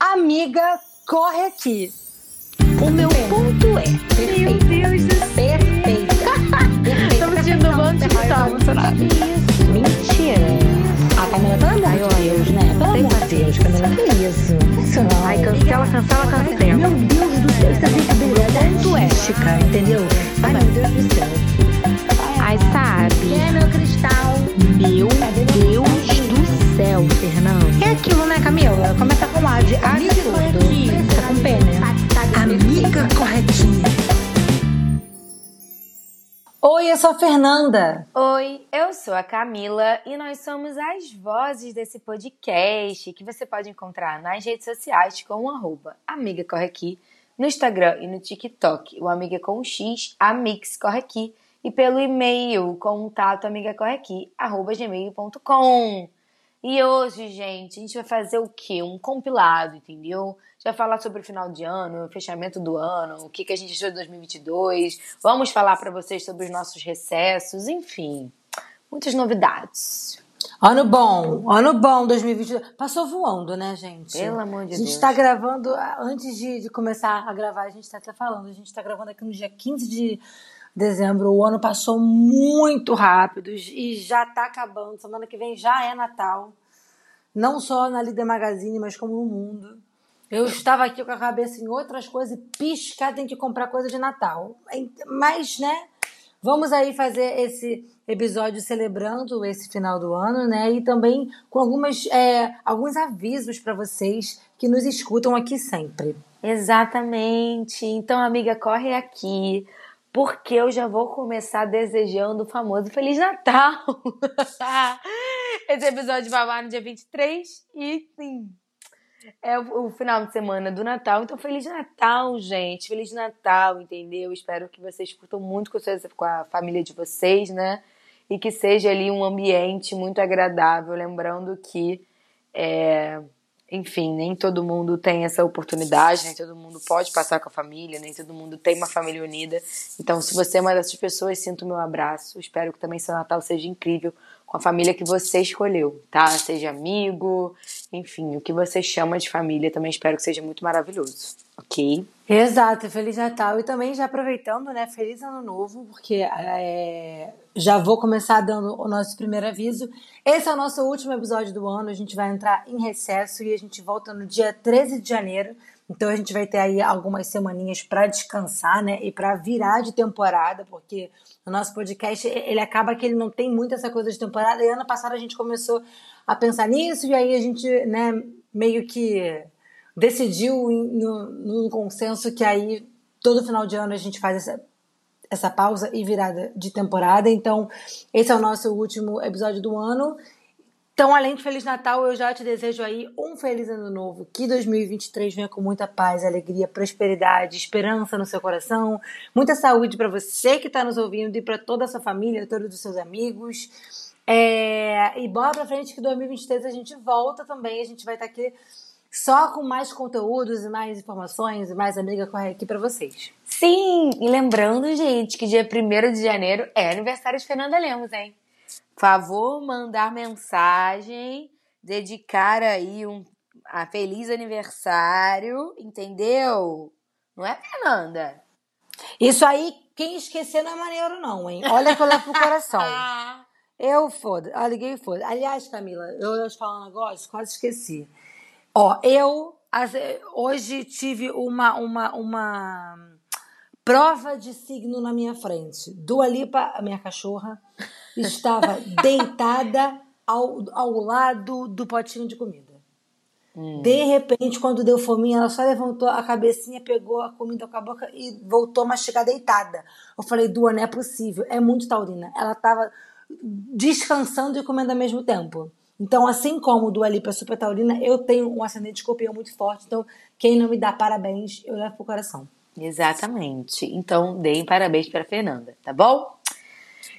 Amiga, corre aqui. O meu ponto é. Meu Deus do céu. Perfeita. Estamos sentindo um monte de tá emocionada. Mentira. A Camila, pelo amor de Deus, né? Pelo amor de Deus, Camila, que isso? Não. Ai, cancela, cancela, cancela. Meu Deus do céu, isso é brincadeira. É Ponto é. mística, entendeu? Ai, meu Deus do céu. Ai, sabe? Quem é meu cristal? Meu Deus do céu, Fernanda. É aquilo, né, Camila? Começa com A de A de tudo. Tá com P, né? Amiga corretinha. Oi, eu sou a Fernanda. Oi, eu sou a Camila e nós somos as vozes desse podcast que você pode encontrar nas redes sociais com o arroba Amiga Corre Aqui, no Instagram e no TikTok, o Amiga com X, Amix Corre Aqui, e pelo e-mail, contato amigacorreaqui, arroba gmail.com. E hoje, gente, a gente vai fazer o quê? Um compilado, entendeu? Já falar sobre o final de ano, o fechamento do ano, o que, que a gente achou de 2022. Vamos falar para vocês sobre os nossos recessos, enfim, muitas novidades. Ano bom, ano bom 2022. Passou voando, né, gente? Pelo amor de A gente Deus. tá gravando, antes de, de começar a gravar, a gente tá até falando, a gente tá gravando aqui no dia 15 de dezembro. O ano passou muito rápido e já tá acabando. Semana que vem já é Natal. Não só na Líder Magazine, mas como no mundo. Eu estava aqui com a cabeça em outras coisas e piscar tem que comprar coisa de Natal. Mas, né, vamos aí fazer esse episódio celebrando esse final do ano, né? E também com algumas, é, alguns avisos para vocês que nos escutam aqui sempre. Exatamente. Então, amiga, corre aqui, porque eu já vou começar desejando o famoso Feliz Natal. Esse episódio vai lá no dia 23 e, sim, é o, final de semana do Natal. Então, Feliz Natal, gente. Feliz Natal, entendeu? Espero que vocês curtam muito com, vocês, com a família de vocês, né? E que seja ali um ambiente muito agradável. Lembrando que, é, enfim, nem todo mundo tem essa oportunidade, nem todo mundo pode passar com a família, nem todo mundo tem uma família unida. Então, se você é uma dessas pessoas, sinto o meu abraço. Espero que também seu Natal seja incrível com a família que você escolheu, tá? Seja amigo, enfim, o que você chama de família, também espero que seja muito maravilhoso, ok? Exato, Feliz Natal. E também já aproveitando, né? Feliz Ano Novo, porque é, já vou começar dando o nosso primeiro aviso. Esse é o nosso último episódio do ano. A gente vai entrar em recesso e a gente volta no dia 13 de janeiro. Então a gente vai ter aí algumas semaninhas para descansar, né? E para virar de temporada, porque o nosso podcast ele acaba que ele não tem muito essa coisa de temporada. E ano passado a gente começou a pensar nisso e aí a gente, né, meio que decidiu no, consenso que aí todo final de ano a gente faz essa, essa pausa e virada de temporada. Então, esse é o nosso último episódio do ano. Então, além de Feliz Natal, eu já te desejo aí um feliz ano novo. Que 2023 venha com muita paz, alegria, prosperidade, esperança no seu coração, muita saúde para você que está nos ouvindo e para toda a sua família, todos os seus amigos. É... E bora pra frente que 2023 a gente volta também. A gente vai estar tá aqui só com mais conteúdos e mais informações e mais amiga corre aqui para vocês. Sim, e lembrando, gente, que dia 1 de janeiro é aniversário de Fernanda Lemos, hein? Favor mandar mensagem, dedicar aí um a feliz aniversário, entendeu? Não é, Fernanda? Isso aí, quem esquecer não é maneiro, não, hein? Olha que eu levo pro coração. Eu foda, eu liguei foda. Aliás, Camila, eu ia te falar um negócio, quase esqueci. Ó, eu as- hoje tive uma, uma, uma prova de signo na minha frente. Dua Lipa, a minha cachorra, estava deitada ao, ao lado do potinho de comida. De repente, quando deu fominha, ela só levantou a cabecinha, pegou a comida com a boca e voltou a mastigar deitada. Eu falei, Dua, não é possível. É muito taurina. Ela estava descansando e comendo ao mesmo tempo. Então, assim como Dua Lipa é super taurina, eu tenho um ascendente de escorpião muito forte. Então, quem não me dá parabéns, eu levo pro coração. Exatamente. Então, deem parabéns para Fernanda, tá bom?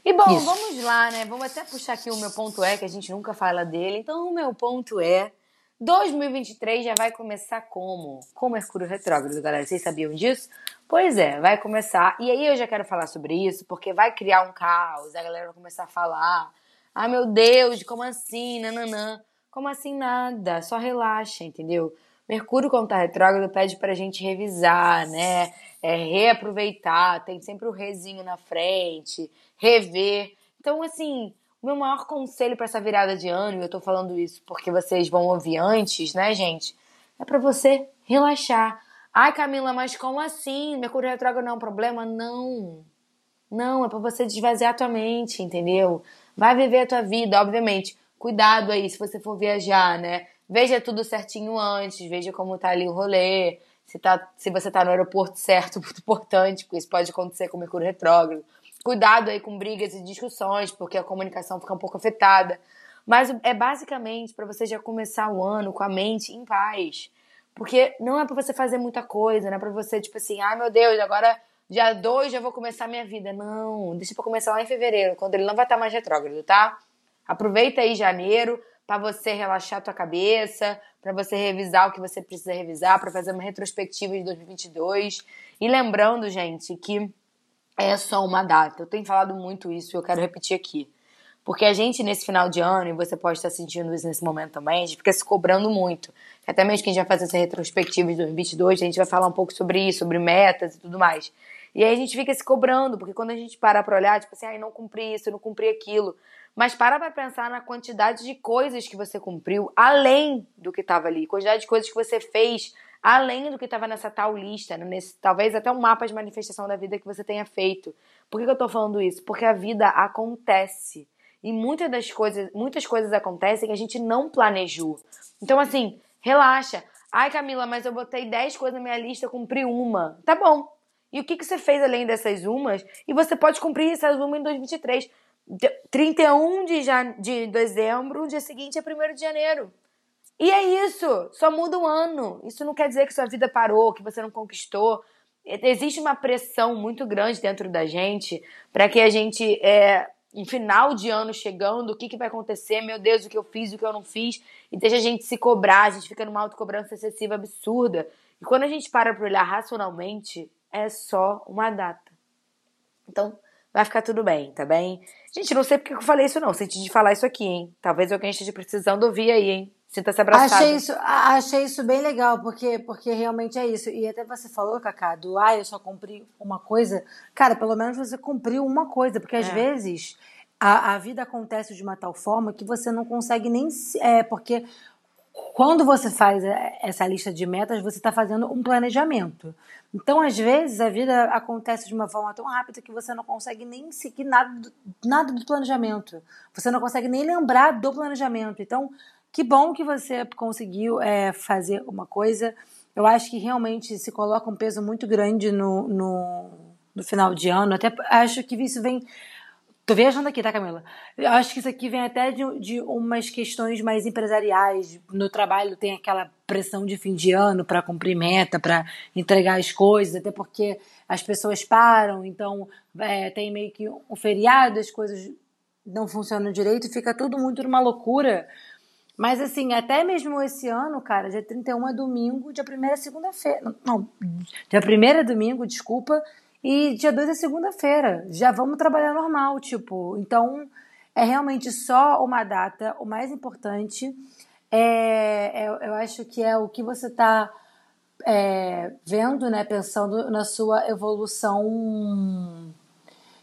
E bom, Isso. vamos lá, né? Vamos até puxar aqui o meu ponto é, que a gente nunca fala dele. Então, o meu ponto é: 2023 já vai começar como? Com Mercúrio retrógrado, galera. Vocês sabiam disso? Pois é, vai começar. E aí eu já quero falar sobre isso, porque vai criar um caos, a galera vai começar a falar. Ah, meu Deus, como assim? Nananã. Como assim nada? Só relaxa, entendeu? Mercúrio, quando tá retrógrado, pede pra gente revisar, né? É, reaproveitar, tem sempre o rezinho na frente, rever. Então, assim, o meu maior conselho para essa virada de ano, e eu tô falando isso porque vocês vão ouvir antes, né, gente? É para você relaxar. Ai, Camila, mas como assim? Mercúrio retrógrado não é um problema? Não. Não, é para você desvaziar a tua mente, entendeu? Vai viver a tua vida, obviamente. Cuidado aí se você for viajar, né? Veja tudo certinho antes, veja como tá ali o rolê, se, tá, se você tá no aeroporto certo, muito importante, porque isso pode acontecer com o Mercúrio retrógrado. Cuidado aí com brigas e discussões, porque a comunicação fica um pouco afetada. Mas é basicamente para você já começar o ano com a mente em paz. Porque não é para você fazer muita coisa, não é para você, tipo assim, ai ah, meu Deus, agora dia 2 já vou começar minha vida. Não, deixa pra começar lá em fevereiro, quando ele não vai estar mais retrógrado, tá? Aproveita aí janeiro para você relaxar a tua cabeça, para você revisar o que você precisa revisar, para fazer uma retrospectiva de 2022. E lembrando, gente, que é só uma data. Eu tenho falado muito isso e eu quero repetir aqui. Porque a gente, nesse final de ano, e você pode estar sentindo isso nesse momento também, a gente fica se cobrando muito. Até mesmo que a gente vai fazer essa retrospectiva de 2022, a gente vai falar um pouco sobre isso, sobre metas e tudo mais. E aí a gente fica se cobrando, porque quando a gente para pra olhar, tipo assim, ai, não cumpri isso, não cumpri aquilo. Mas para pra pensar na quantidade de coisas que você cumpriu, além do que estava ali. Quantidade de coisas que você fez, além do que estava nessa tal lista, né? nesse, talvez até um mapa de manifestação da vida que você tenha feito. Por que, que eu tô falando isso? Porque a vida acontece. E muitas das coisas, muitas coisas acontecem que a gente não planejou. Então, assim, relaxa. Ai, Camila, mas eu botei 10 coisas na minha lista, cumpri uma. Tá bom. E o que, que você fez além dessas umas? E você pode cumprir essas uma em 2023. 31 de, jan... de dezembro, o dia seguinte é 1 de janeiro. E é isso, só muda um ano. Isso não quer dizer que sua vida parou, que você não conquistou. Existe uma pressão muito grande dentro da gente para que a gente é, um final de ano chegando, o que, que vai acontecer, meu Deus, o que eu fiz, o que eu não fiz, e deixa a gente se cobrar, a gente fica numa autocobrança excessiva absurda. E quando a gente para para olhar racionalmente, é só uma data. Então, vai ficar tudo bem, tá bem? Gente, não sei porque eu falei isso não, senti de falar isso aqui, hein? Talvez alguém esteja precisando ouvir aí, hein? Sinta-se abraçado. Achei isso, achei isso bem legal, porque, porque realmente é isso. E até você falou, Cacá, do ah, eu só cumpri uma coisa. Cara, pelo menos você cumpriu uma coisa, porque às é. vezes a, a vida acontece de uma tal forma que você não consegue nem. É, porque quando você faz essa lista de metas, você está fazendo um planejamento. Então, às vezes, a vida acontece de uma forma tão rápida que você não consegue nem seguir nada do, nada do planejamento. Você não consegue nem lembrar do planejamento. Então, que bom que você conseguiu é, fazer uma coisa. Eu acho que realmente se coloca um peso muito grande no, no, no final de ano. Até acho que isso vem. Tô viajando aqui, tá, Camila? Eu acho que isso aqui vem até de, de umas questões mais empresariais. No trabalho tem aquela pressão de fim de ano para cumprir meta, para entregar as coisas, até porque as pessoas param, então é, tem meio que um feriado, as coisas não funcionam direito, fica tudo muito numa loucura mas assim, até mesmo esse ano, cara, dia 31 é domingo, dia 1 é segunda-feira. Não, dia 1 é domingo, desculpa, e dia 2 é segunda-feira. Já vamos trabalhar normal, tipo. Então, é realmente só uma data. O mais importante é, é eu acho que é o que você está é, vendo, né? Pensando na sua evolução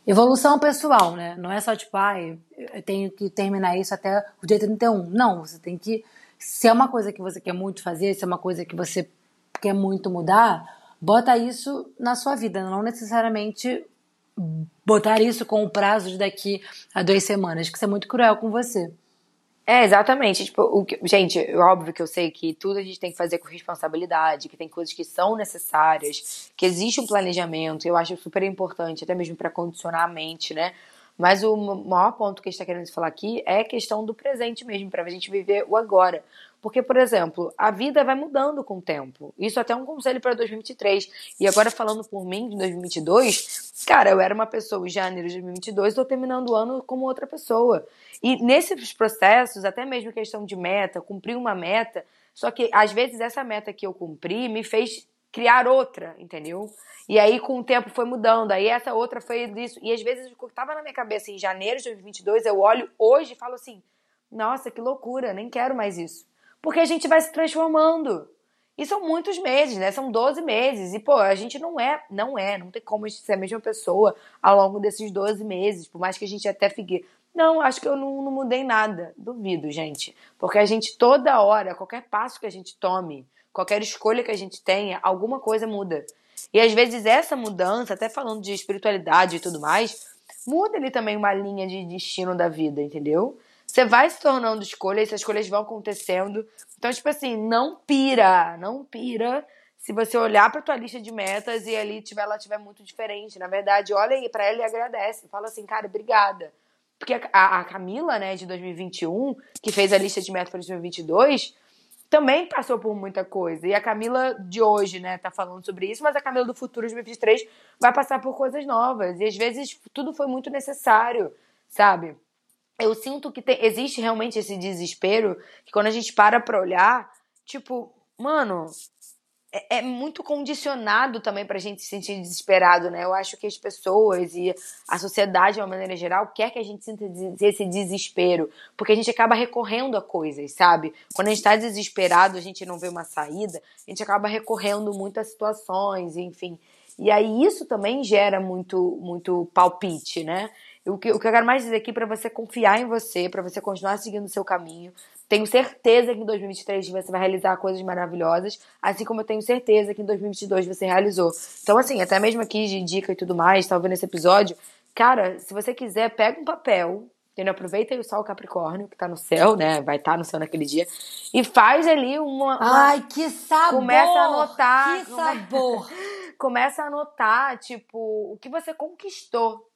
Evolução pessoal, né? Não é só tipo, ah, eu tenho que terminar isso até o dia 31. Não, você tem que. Se é uma coisa que você quer muito fazer, se é uma coisa que você quer muito mudar, bota isso na sua vida. Não necessariamente botar isso com o prazo de daqui a duas semanas, que isso é muito cruel com você. É, exatamente. Tipo, o que, gente, óbvio que eu sei que tudo a gente tem que fazer com responsabilidade, que tem coisas que são necessárias, que existe um planejamento, eu acho super importante, até mesmo para condicionar a mente, né? Mas o maior ponto que a gente está querendo falar aqui é a questão do presente mesmo, para a gente viver o agora. Porque, por exemplo, a vida vai mudando com o tempo. Isso até é um conselho para 2023. E agora, falando por mim, de 2022, cara, eu era uma pessoa em janeiro de 2022, estou terminando o ano como outra pessoa. E nesses processos, até mesmo questão de meta, cumprir uma meta, só que às vezes essa meta que eu cumpri me fez criar outra, entendeu? E aí com o tempo foi mudando, aí essa outra foi isso. E às vezes o que estava na minha cabeça em janeiro de 2022, eu olho hoje e falo assim: nossa, que loucura, nem quero mais isso. Porque a gente vai se transformando. E são muitos meses, né? São 12 meses. E, pô, a gente não é, não é, não tem como ser a mesma pessoa ao longo desses 12 meses, por mais que a gente até fique. Não, acho que eu não, não mudei nada. Duvido, gente. Porque a gente, toda hora, qualquer passo que a gente tome, qualquer escolha que a gente tenha, alguma coisa muda. E às vezes essa mudança, até falando de espiritualidade e tudo mais, muda ali também uma linha de destino da vida, entendeu? Você vai se tornando escolhas, essas escolhas vão acontecendo. Então, tipo assim, não pira, não pira se você olhar para tua lista de metas e ali tiver, ela tiver muito diferente. Na verdade, olha aí para ela e agradece. Fala assim, cara, obrigada. Porque a, a Camila, né, de 2021, que fez a lista de metas para 2022, também passou por muita coisa. E a Camila de hoje, né, tá falando sobre isso, mas a Camila do futuro de 2023 vai passar por coisas novas. E às vezes tudo foi muito necessário, sabe? eu sinto que tem, existe realmente esse desespero que quando a gente para pra olhar, tipo, mano, é, é, muito condicionado também pra gente se sentir desesperado, né? Eu acho que as pessoas e a sociedade, de uma maneira geral, quer que a gente sinta esse desespero, porque a gente acaba recorrendo a coisas, sabe? Quando a gente tá desesperado, a gente não vê uma saída, a gente acaba recorrendo muito a situações, enfim. E aí isso também gera muito, muito palpite, né? O que, o que eu quero mais dizer aqui para você confiar em você, para você continuar seguindo o seu caminho. Tenho certeza que em 2023 você vai realizar coisas maravilhosas, assim como eu tenho certeza que em 2022 você realizou. Então, assim, até mesmo aqui de dica e tudo mais, tá ouvindo esse episódio, cara, se você quiser, pega um papel, entendeu? Aproveita aí o sol Capricórnio, que tá no céu, né? Vai estar tá no céu naquele dia, e faz ali uma. uma... Ai, que sabor! Começa a anotar. Que sabor! Começa a anotar, tipo, o que você conquistou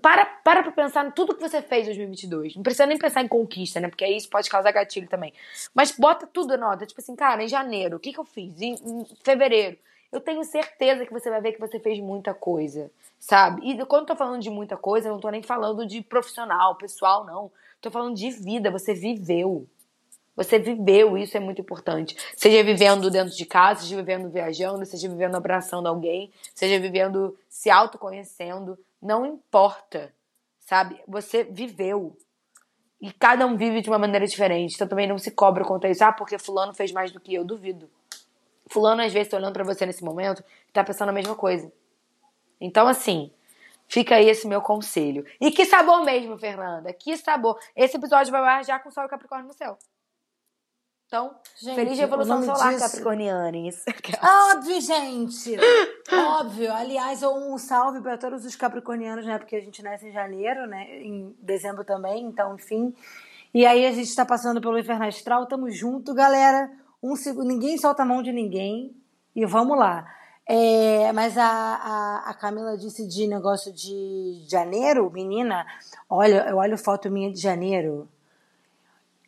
para, para pra pensar em tudo que você fez em 2022. Não precisa nem pensar em conquista, né? Porque isso pode causar gatilho também. Mas bota tudo na nota. Tipo assim, cara, em janeiro, o que, que eu fiz? Em, em, fevereiro. Eu tenho certeza que você vai ver que você fez muita coisa, sabe? E quando eu tô falando de muita coisa, eu não tô nem falando de profissional, pessoal, não. Tô falando de vida. Você viveu. Você viveu, isso é muito importante. Seja vivendo dentro de casa, seja vivendo viajando, seja vivendo abraçando alguém, seja vivendo se autoconhecendo não importa, sabe? Você viveu. E cada um vive de uma maneira diferente. Então também não se cobra contra isso. Ah, porque fulano fez mais do que eu. Duvido. Fulano, às vezes, tá olhando para você nesse momento e tá pensando a mesma coisa. Então, assim, fica aí esse meu conselho. E que sabor mesmo, Fernanda. Que sabor. Esse episódio vai já com o Sol e Capricórnio no céu. Então, gente, feliz Revolução Solar, disso... Capricornianes. Óbvio, gente! Óbvio. Aliás, um salve para todos os capricornianos, né? Porque a gente nasce em janeiro, né? Em dezembro também, então, enfim. E aí a gente está passando pelo Inferno Astral, tamo junto, galera. Um segundo, ninguém solta a mão de ninguém. E vamos lá. É, mas a, a, a, Camila disse de negócio de janeiro, menina. Olha, eu olho foto minha de janeiro.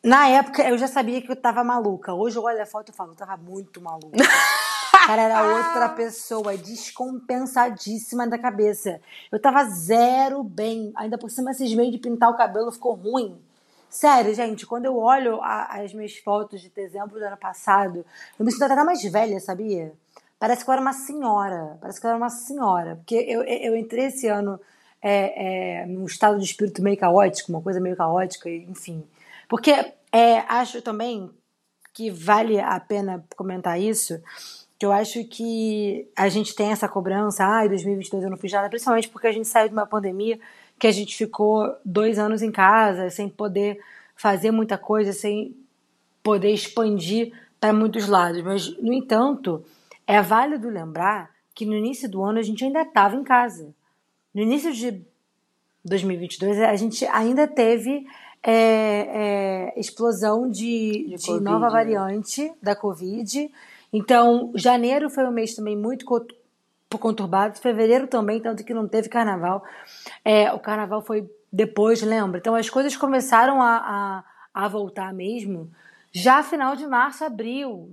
Na época, eu já sabia que eu tava maluca. Hoje eu olho a foto e falo, eu tava muito maluca. Cara, era outra pessoa, descompensadíssima da cabeça. Eu tava zero bem. Ainda por cima, esses meios de pintar o cabelo ficou ruim. Sério, gente, quando eu olho a, as minhas fotos de dezembro do ano passado, eu me sinto até mais velha, sabia? Parece que eu era uma senhora. Parece que eu era uma senhora. Porque eu, eu entrei esse ano é, é, num estado de espírito meio caótico, uma coisa meio caótica, enfim. Porque é, acho também que vale a pena comentar isso, que eu acho que a gente tem essa cobrança, ah, em 2022 eu não fiz nada, principalmente porque a gente saiu de uma pandemia que a gente ficou dois anos em casa, sem poder fazer muita coisa, sem poder expandir para muitos lados. Mas, no entanto, é válido lembrar que no início do ano a gente ainda estava em casa. No início de 2022 a gente ainda teve é, é, explosão de, de, de nova né? variante da Covid. Então, janeiro foi um mês também muito conturbado, fevereiro também, tanto que não teve carnaval. É, o carnaval foi depois, lembra? Então, as coisas começaram a, a, a voltar mesmo já final de março, abril.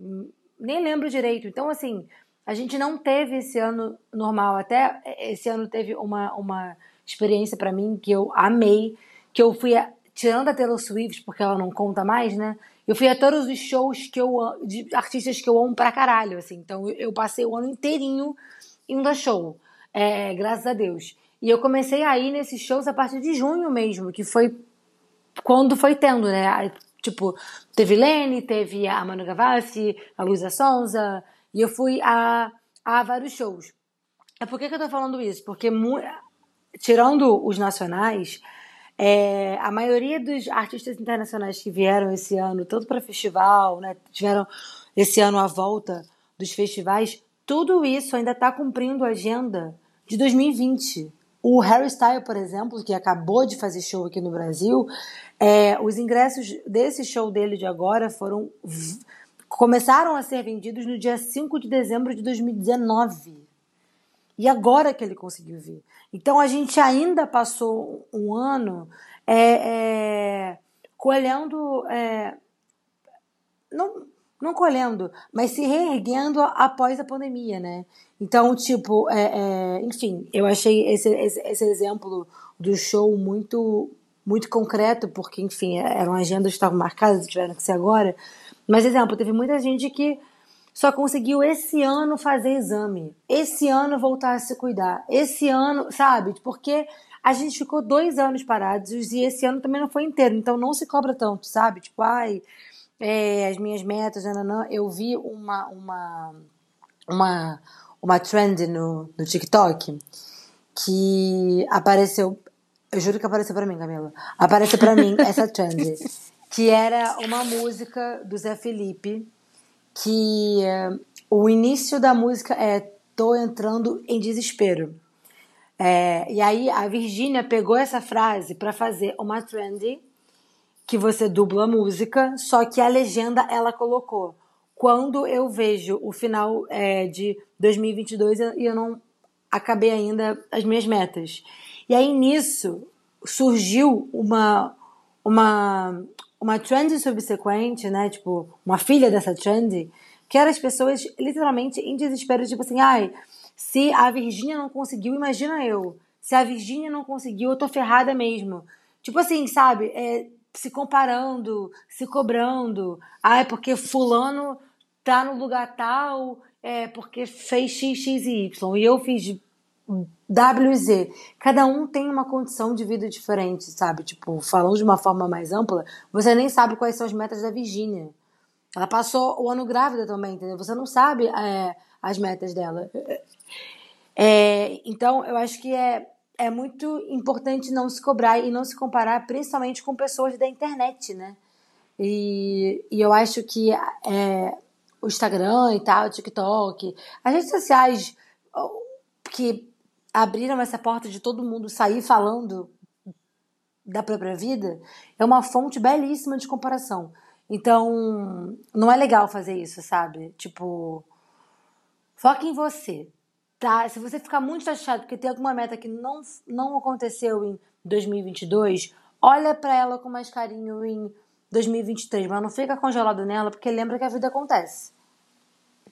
Nem lembro direito. Então, assim, a gente não teve esse ano normal. Até esse ano teve uma, uma experiência para mim que eu amei, que eu fui tirando a Taylor Swift, porque ela não conta mais, né? Eu fui a todos os shows que eu de artistas que eu amo pra caralho, assim. Então eu passei o ano inteirinho indo a show. É, graças a Deus. E eu comecei a ir nesses shows a partir de junho mesmo, que foi quando foi tendo, né? Tipo, teve Lene, teve a Manu Gavassi, a Luísa Sonza, e eu fui a, a vários shows. É por que, que eu tô falando isso? Porque, tirando os nacionais, é, a maioria dos artistas internacionais que vieram esse ano, tanto para festival, né, tiveram esse ano a volta dos festivais, tudo isso ainda está cumprindo a agenda de 2020. O Harry Styles, por exemplo, que acabou de fazer show aqui no Brasil, é, os ingressos desse show dele de agora foram começaram a ser vendidos no dia 5 de dezembro de 2019. E agora que ele conseguiu vir. Então a gente ainda passou um ano é, é, colhendo. É, não, não colhendo, mas se reerguendo após a pandemia, né? Então, tipo, é, é, enfim, eu achei esse, esse, esse, exemplo do show muito muito concreto, porque, enfim, eram agendas que estavam marcadas, tiveram que ser agora. Mas, exemplo, teve muita gente que só conseguiu esse ano fazer exame, esse ano voltar a se cuidar, esse ano, sabe? Porque a gente ficou dois anos parados e esse ano também não foi inteiro, então não se cobra tanto, sabe? Tipo, ai, é, as minhas metas, nananã. eu vi uma, uma, uma, uma trend no, no TikTok que apareceu, eu juro que apareceu para mim, Camila, apareceu para mim essa trend, que era uma música do Zé Felipe, que uh, o início da música é tô entrando em desespero. É, e aí a Virgínia pegou essa frase para fazer uma trend que você dubla a música, só que a legenda ela colocou. Quando eu vejo o final é, de 2022 e eu não acabei ainda as minhas metas. E aí nisso surgiu uma uma uma trend subsequente, né? Tipo, uma filha dessa trend, que era as pessoas literalmente em desespero, tipo assim, ai, se a Virgínia não conseguiu, imagina eu. Se a Virgínia não conseguiu, eu tô ferrada mesmo. Tipo assim, sabe? É, se comparando, se cobrando. Ah, é porque fulano tá no lugar tal, é porque fez X, X e Y. E eu fiz W e Z. Cada um tem uma condição de vida diferente, sabe? Tipo, falando de uma forma mais ampla, você nem sabe quais são as metas da Virgínia. Ela passou o ano grávida também, entendeu? Você não sabe é, as metas dela. É, então, eu acho que é, é muito importante não se cobrar e não se comparar, principalmente com pessoas da internet, né? E, e eu acho que é, o Instagram e tal, o TikTok, as redes sociais que abriram essa porta de todo mundo sair falando da própria vida, é uma fonte belíssima de comparação. Então, não é legal fazer isso, sabe? Tipo, foca em você tá? Se você ficar muito chateado porque tem alguma meta que não, não aconteceu em 2022, olha para ela com mais carinho em 2023, mas não fica congelado nela porque lembra que a vida acontece.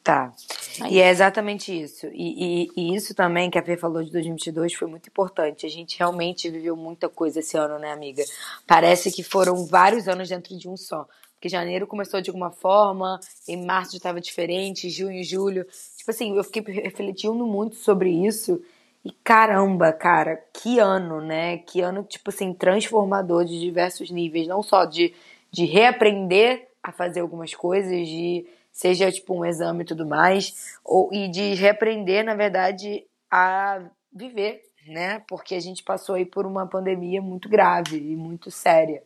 Tá. Aí. E é exatamente isso. E, e, e, isso também que a Fê falou de 2022 foi muito importante. A gente realmente viveu muita coisa esse ano, né, amiga? Parece que foram vários anos dentro de um só. Porque janeiro começou de alguma forma, em março já estava diferente, junho, julho. Tipo assim, eu fiquei refletindo muito sobre isso. E caramba, cara, que ano, né? Que ano, tipo assim, transformador de diversos níveis. Não só de, de reaprender a fazer algumas coisas, de seja tipo um exame e tudo mais, ou, e de reaprender, na verdade, a viver, né? Porque a gente passou aí por uma pandemia muito grave e muito séria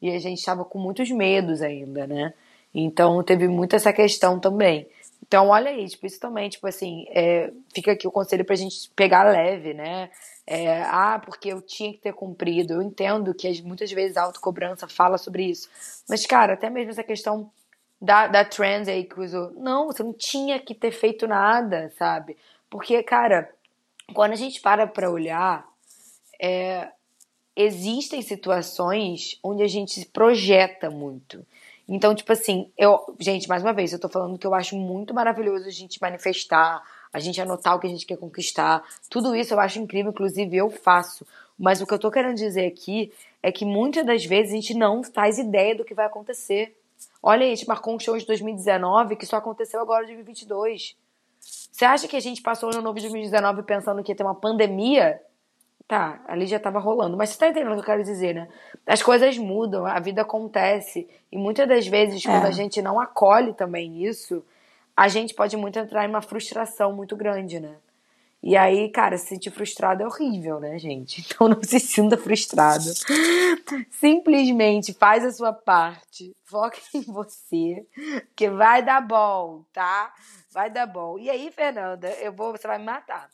e a gente estava com muitos medos ainda, né? Então teve muito essa questão também. Então, olha aí, tipo, isso também, tipo assim, é, fica aqui o conselho pra gente pegar leve, né? É, ah, porque eu tinha que ter cumprido. Eu entendo que muitas vezes a autocobrança fala sobre isso. Mas, cara, até mesmo essa questão da, da trans aí que usou. Não, você não tinha que ter feito nada, sabe? Porque, cara, quando a gente para pra olhar, é, existem situações onde a gente se projeta muito. Então, tipo assim, eu, gente, mais uma vez, eu tô falando que eu acho muito maravilhoso a gente manifestar, a gente anotar o que a gente quer conquistar. Tudo isso eu acho incrível, inclusive eu faço. Mas o que eu tô querendo dizer aqui é que muitas das vezes a gente não faz ideia do que vai acontecer. Olha aí, a gente marcou um show de 2019 que só aconteceu agora em 2022. Você acha que a gente passou o ano novo de 2019 pensando que ia ter uma pandemia? Tá, ali já tava rolando. Mas você tá entendendo o que eu quero dizer, né? As coisas mudam, a vida acontece. E muitas das vezes, quando É. a gente não acolhe também isso, a gente pode muito entrar em uma frustração muito grande, né? E aí, cara, se sentir frustrado é horrível, né, gente? Então não se sinta frustrado. Simplesmente faz a sua parte, foca em você, que vai dar bom, tá? Vai dar bom. E aí, Fernanda, eu vou, você vai me matar.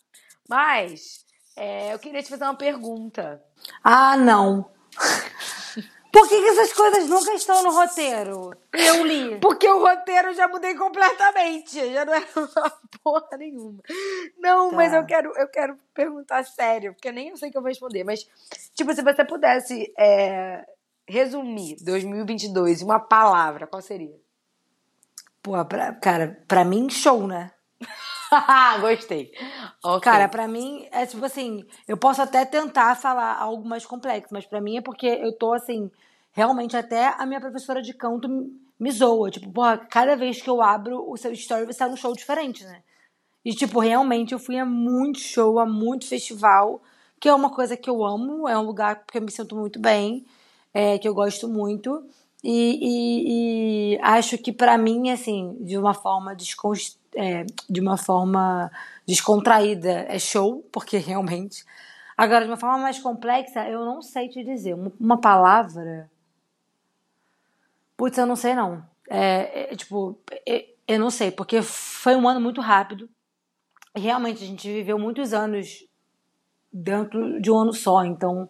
Mas é, eu queria te fazer uma pergunta. Ah, não. Por que, que essas coisas nunca estão no roteiro? Eu li. Porque o roteiro eu já mudei completamente. Já não era uma porra nenhuma. Não, Tá. mas eu quero, eu quero perguntar sério, porque nem eu sei que eu vou responder. Mas, tipo, se você pudesse é, resumir 2022 em uma palavra, qual seria? Pô, pra- cara, pra mim, show, né? Gostei. Ok. Cara, pra mim, é tipo assim, eu posso até tentar falar algo mais complexo, mas pra mim é porque eu tô assim, realmente até a minha professora de canto me- zoa. Tipo, porra, cada vez que eu abro o seu story, você tá num show diferente, né? E, tipo, realmente eu fui a muito show, a muito festival, que é uma coisa que eu amo, é um lugar que eu me sinto muito bem, é, que eu gosto muito. E, e- e acho que pra mim, assim, de uma forma descons- é, de uma forma descontraída é show, porque realmente. Agora, de uma forma mais complexa, eu não sei te dizer. Uma palavra. Putz, eu não sei não. É, é, tipo, é, eu não sei, porque foi um ano muito rápido. Realmente, a gente viveu muitos anos dentro de um ano só, então.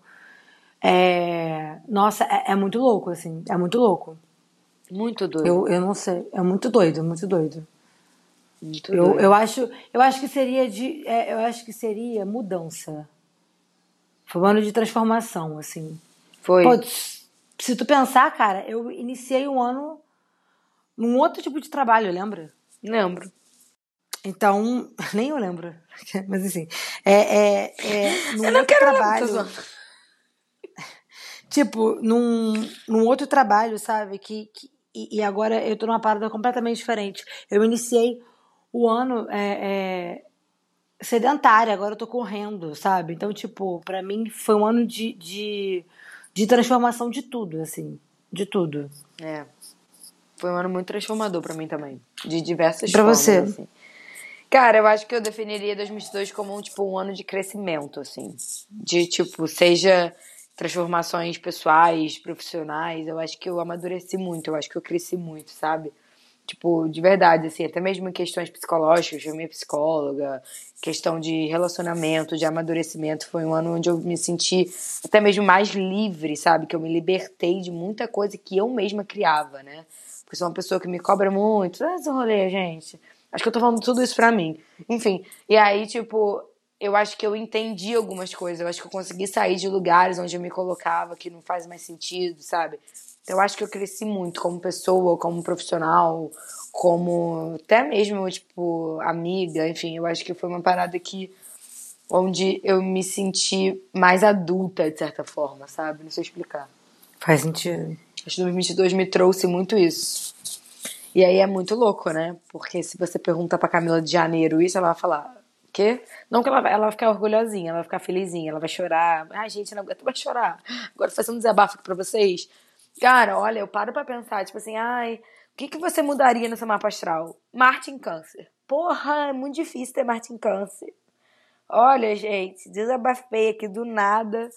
É, nossa, é, é muito louco, assim. É muito louco. Muito doido. Eu, eu não sei. É muito doido, muito doido. Muito Eu, doido. eu acho, eu acho que seria de, é, eu acho que seria mudança. Foi um ano de transformação, assim. Foi. Pô, se tu pensar, cara, eu iniciei o ano num outro tipo de trabalho, lembra? Lembro. Então, nem eu lembro. Mas assim, é, é, é Eu não quero trabalho. Tipo, num, num outro trabalho, sabe? Que, que- e, agora eu tô numa parada completamente diferente. Eu iniciei o ano é, é, sedentária, agora eu tô correndo, sabe? Então, tipo, pra mim foi um ano de, de, de transformação de tudo, assim. De tudo. É. Foi um ano muito transformador pra mim também. De diversas Pra formas. você? assim. Cara, eu acho que eu definiria 2022 como um, tipo, um ano de crescimento, assim. De, tipo, seja transformações pessoais, profissionais. Eu acho que eu amadureci muito. Eu acho que eu cresci muito, sabe? Tipo, de verdade, assim, até mesmo em questões psicológicas, eu minha psicóloga, questão de relacionamento, de amadurecimento, foi um ano onde eu me senti até mesmo mais livre, sabe? Que eu me libertei de muita coisa que eu mesma criava, né? Porque sou uma pessoa que me cobra muito. Ah, esse rolê, gente. Acho que eu tô falando tudo isso pra mim. Enfim, e aí, tipo, eu acho que eu entendi algumas coisas. Eu acho que eu consegui sair de lugares onde eu me colocava que não faz mais sentido, sabe? Então, eu acho que eu cresci muito como pessoa, como profissional, como até mesmo, tipo, amiga. Enfim, eu acho que foi uma parada que onde eu me senti mais adulta, de certa forma, sabe? Não sei explicar. Faz sentido. Acho que 2022 me trouxe muito isso. E aí é muito louco, né? Porque se você pergunta pra Camila de Janeiro isso, ela vai falar, quê? Não que ela vai, ela vai ficar orgulhosinha, ela vai ficar felizinha, ela vai chorar. Ai, gente, não aguento mais chorar. Agora fazer um desabafo aqui pra vocês. Cara, olha, eu paro pra pensar, tipo assim, ai, o que, que você mudaria nessa mapa astral? Marte em câncer. Porra, é muito difícil ter Marte em câncer. Olha, gente, desabafei aqui do nada.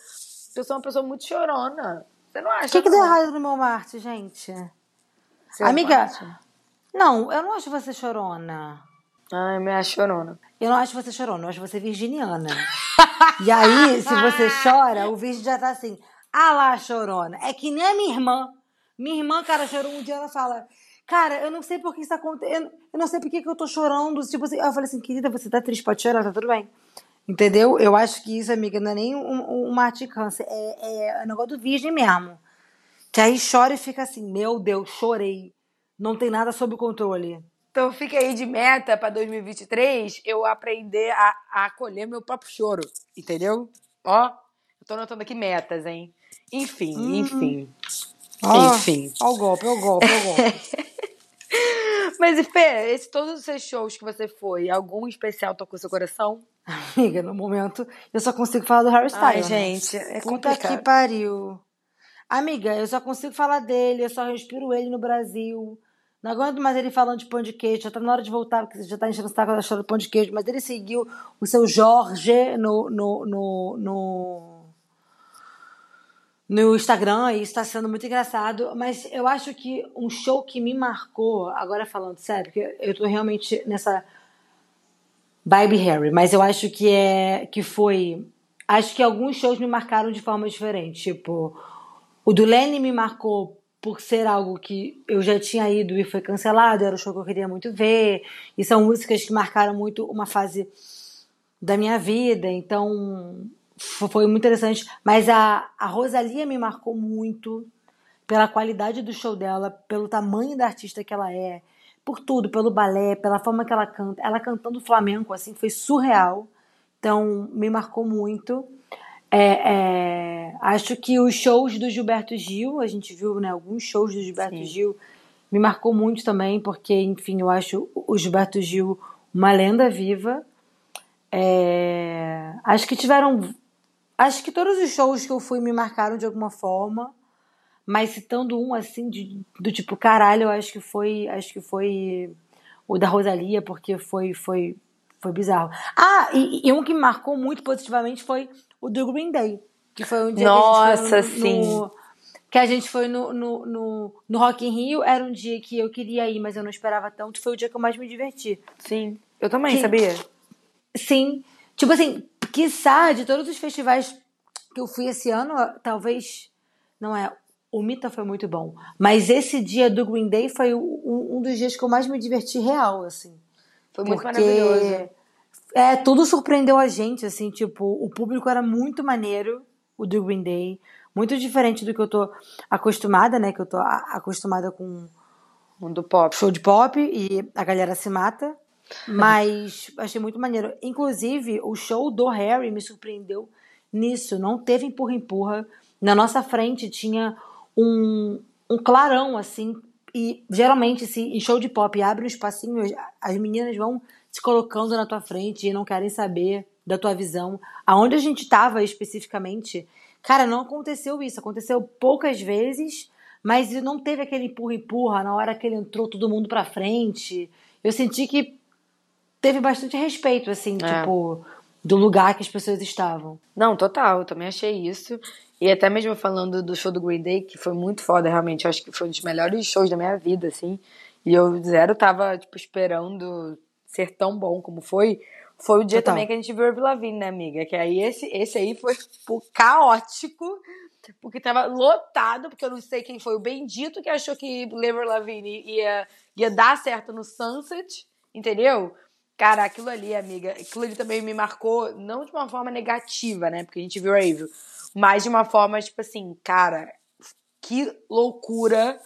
Eu sou uma pessoa muito chorona. Você não acha? O que, que deu errado no meu Marte, gente? Seu Amiga, Marte? não, eu não acho você chorona. Ai, me acho chorona. Eu não acho você chorona, eu acho você virginiana. e aí, se você chora, o virgem já tá assim, ah lá, chorona. É que nem a minha irmã. Minha irmã, cara, chorou um dia, ela fala, cara, eu não sei por que isso tá acontecendo, eu não sei por que, que eu tô chorando. Tipo assim, eu falei assim, querida, você tá triste, pode chorar, tá tudo bem. Entendeu? Eu acho que isso, amiga, não é nem um, um câncer, é, é, é negócio do virgem mesmo. Que aí chora e fica assim, meu Deus, chorei. Não tem nada sob controle. Então fica aí de meta pra 2023 eu aprender a, a acolher meu próprio choro. Entendeu? Ó, eu tô anotando aqui metas, hein? Enfim, enfim. Ó, Enfim. Ó o golpe, ó o golpe, ó o golpe. Mas, e Fê, esse, todos os seus shows que você foi, algum especial tocou seu coração? Amiga, no momento eu só consigo falar do Harry Styles. Ai, gente, é Puta complicado. que pariu. Amiga, eu só consigo falar dele, eu só respiro ele no Brasil. Não aguento mais ele falando de pão de queijo. Já tá na hora de voltar, porque já tá enchendo o saco da história do pão de queijo. Mas ele seguiu o seu Jorge no, no, no, no, no Instagram e isso tá sendo muito engraçado. Mas eu acho que um show que me marcou, agora falando sério, porque eu tô realmente nessa vibe Harry, mas eu acho que é que foi. Acho que alguns shows me marcaram de forma diferente. Tipo, o do Lenny me marcou por ser algo que eu já tinha ido e foi cancelado, era o show que eu queria muito ver. E são músicas que marcaram muito uma fase da minha vida, então foi muito interessante. Mas a, a Rosalia me marcou muito pela qualidade do show dela, pelo tamanho da artista que ela é, por tudo, pelo balé, pela forma que ela canta. Ela cantando flamenco, assim, foi surreal. Então, me marcou muito. É, é, acho que os shows do Gilberto Gil, a gente viu né, alguns shows do Gilberto Sim. Gil, me marcou muito também, porque, enfim, eu acho o Gilberto Gil uma lenda viva. É, acho que tiveram. Acho que todos os shows que eu fui me marcaram de alguma forma. Mas citando um assim, de, do tipo, caralho, eu acho que foi. Acho que foi o da Rosalia, porque foi, foi, foi bizarro. Ah, e, e um que me marcou muito positivamente foi o do Green Day. Que foi um dia Nossa, que a gente foi no, sim. no- que a gente foi no, no, no, no Rock in Rio. Era um dia que eu queria ir, mas eu não esperava tanto. Foi o dia que eu mais me diverti. Sim. Eu também, Que- sabia? Sim. Tipo assim, quiçá de todos os festivais que eu fui esse ano, talvez. Não é. O Mita foi muito bom. Mas esse dia do Green Day foi um, um dos dias que eu mais me diverti real, assim. Foi muito Porque, maravilhoso. É, tudo surpreendeu a gente, assim, tipo, o público era muito maneiro, o do Green Day. Muito diferente do que eu tô acostumada, né? Que eu tô acostumada com Mundo pop. show de pop e a galera se mata. Mas achei muito maneiro. Inclusive, o show do Harry me surpreendeu nisso. Não teve empurra-empurra. Na nossa frente tinha um, um clarão, assim. E geralmente, se em show de pop abre um espacinho, as meninas vão se colocando na tua frente e não querem saber da tua visão. Aonde a gente tava especificamente, cara, não aconteceu isso. Aconteceu poucas vezes, mas não teve aquele empurra-empurra na hora que ele entrou todo mundo pra frente. Eu senti que teve bastante respeito, assim, É. tipo, do lugar que as pessoas estavam. Não, total, eu também achei isso. E até mesmo falando do show do Green Day, que foi muito foda, realmente. Eu acho que foi um dos melhores shows da minha vida, assim. E eu zero tava, tipo, esperando ser tão bom como foi. Foi o dia Total. também que a gente viu a Avril Lavigne, né, amiga? Que aí esse, esse aí foi tipo, caótico, porque tava lotado, porque eu não sei quem foi o bendito que achou que Avril Lavigne ia, ia dar certo no Sunset, entendeu? Cara, aquilo ali, amiga, aquilo ali também me marcou, não de uma forma negativa, né? Porque a gente viu a Avril, mas de uma forma, tipo assim, cara, que loucura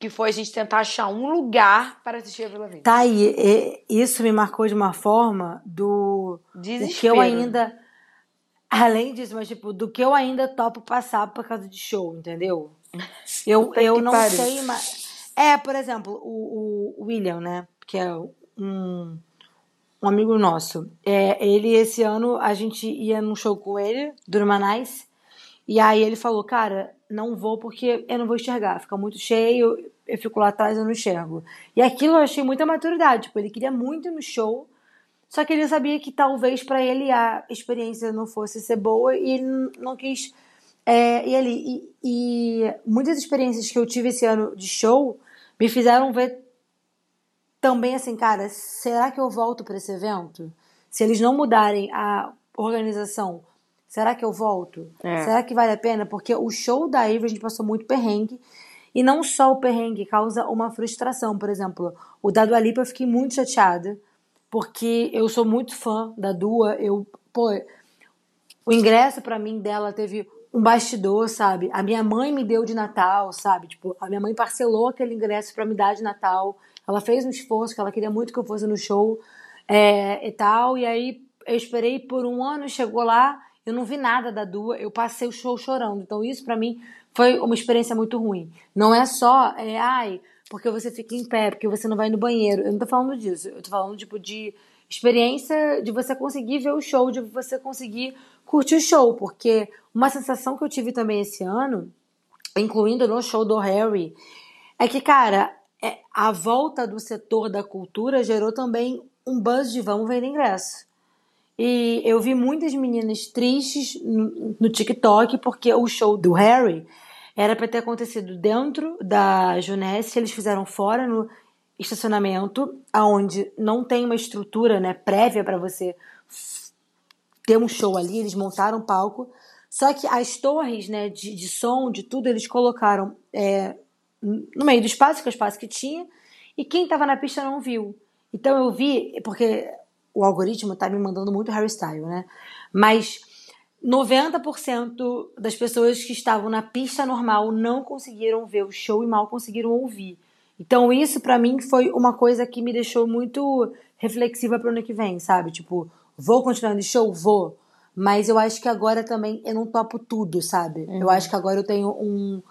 que foi a gente tentar achar um lugar para assistir a Avril Lavigne. Tá aí, e- isso me marcou de uma forma do o que Desespero. eu ainda. Além disso, mas tipo, do que eu ainda topo passar por causa de show, entendeu? Eu, Puta eu não pariu. sei, mas. É, por exemplo, o, o William, né? Que é um, um amigo nosso. É, ele, esse ano, a gente ia num show com ele, do Numanais. E aí ele falou, cara, não vou porque eu não vou enxergar. Fica muito cheio, eu fico lá atrás, eu não enxergo. E aquilo eu achei muita maturidade. Tipo, ele queria muito ir no show, só que ele sabia que talvez pra ele a experiência não fosse ser boa e ele não quis é, ir ali. E, e muitas experiências que eu tive esse ano de show me fizeram ver também assim, cara, será que eu volto pra esse evento? Se eles não mudarem a organização, será que eu volto? É. Será que vale a pena? Porque o show da Ivy a gente passou muito perrengue. E não só o perrengue causa uma frustração. Por exemplo, o da Dua Lipa eu fiquei muito chateada. Porque eu sou muito fã da Dua. Eu, pô, o ingresso pra mim dela teve um bastidor, sabe? A minha mãe me deu de Natal, sabe? Tipo, a minha mãe parcelou aquele ingresso pra me dar de Natal. Ela fez um esforço que ela queria muito que eu fosse no show é, e tal. E aí eu esperei por um ano, chegou lá, eu não vi nada da Dua, eu passei o show chorando. Então isso pra mim foi uma experiência muito ruim. Não é só, é, ai, porque você fica em pé, porque você não vai no banheiro. Eu não tô falando disso. Eu tô falando, tipo, de experiência de você conseguir ver o show, de você conseguir curtir o show. Porque uma sensação que eu tive também esse ano, incluindo no show do Harry, é que, cara, a volta do setor da cultura gerou também um buzz de vamos vender ingresso. E eu vi muitas meninas tristes no, no TikTok porque o show do Harry era para ter acontecido dentro da Junesse, eles fizeram fora no estacionamento, aonde não tem uma estrutura né, prévia para você ter um show ali, eles montaram um palco. Só que as torres né, de, de som, de tudo, eles colocaram é, no meio do espaço, que é o espaço que tinha, e quem estava na pista não viu. Então eu vi, porque o algoritmo tá me mandando muito Harry Style, né? Mas 90% das pessoas que estavam na pista normal não conseguiram ver o show e mal conseguiram ouvir. Então isso para mim foi uma coisa que me deixou muito reflexiva para o ano que vem, sabe? Tipo, vou continuar no show, vou, mas eu acho que agora também eu não topo tudo, sabe? Uhum. Eu acho que agora eu tenho um,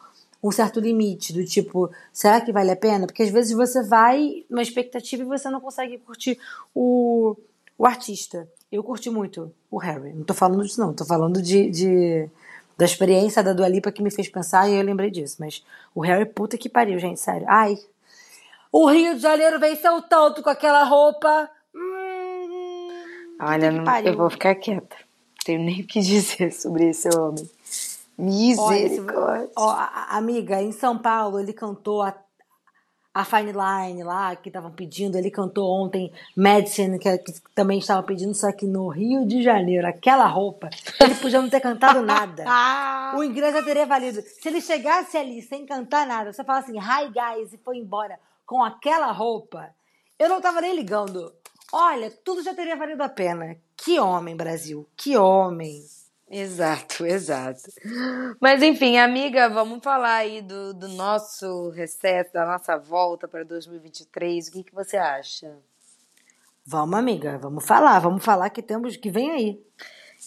um certo limite do tipo, será que vale a pena? Porque às vezes você vai numa expectativa e você não consegue curtir o, o artista. Eu curti muito o Harry. Não tô falando disso, não. Tô falando de, de da experiência da Dua Lipa que me fez pensar e eu lembrei disso. Mas o Harry, puta que pariu, gente, sério. Ai. O Rio de Janeiro venceu tanto com aquela roupa. Hum, Olha, não, eu vou ficar quieta. Tenho nem o que dizer sobre esse homem. Misericórdia. Ó, amiga, em São Paulo ele cantou a a Fine Line lá, que estavam pedindo, ele cantou ontem Medicine, que, que também estava pedindo, só que no Rio de Janeiro, aquela roupa, ele podia não ter cantado nada. o ingresso já teria valido. Se ele chegasse ali sem cantar nada, você fala assim, hi guys, e foi embora com aquela roupa, eu não tava nem ligando. Olha, tudo já teria valido a pena. Que homem, Brasil, que homem. Exato, exato. Mas enfim, amiga, vamos falar aí do, do nosso recesso, da nossa volta para 2023. O que, que você acha? Vamos, amiga, vamos falar, vamos falar que temos que vem aí.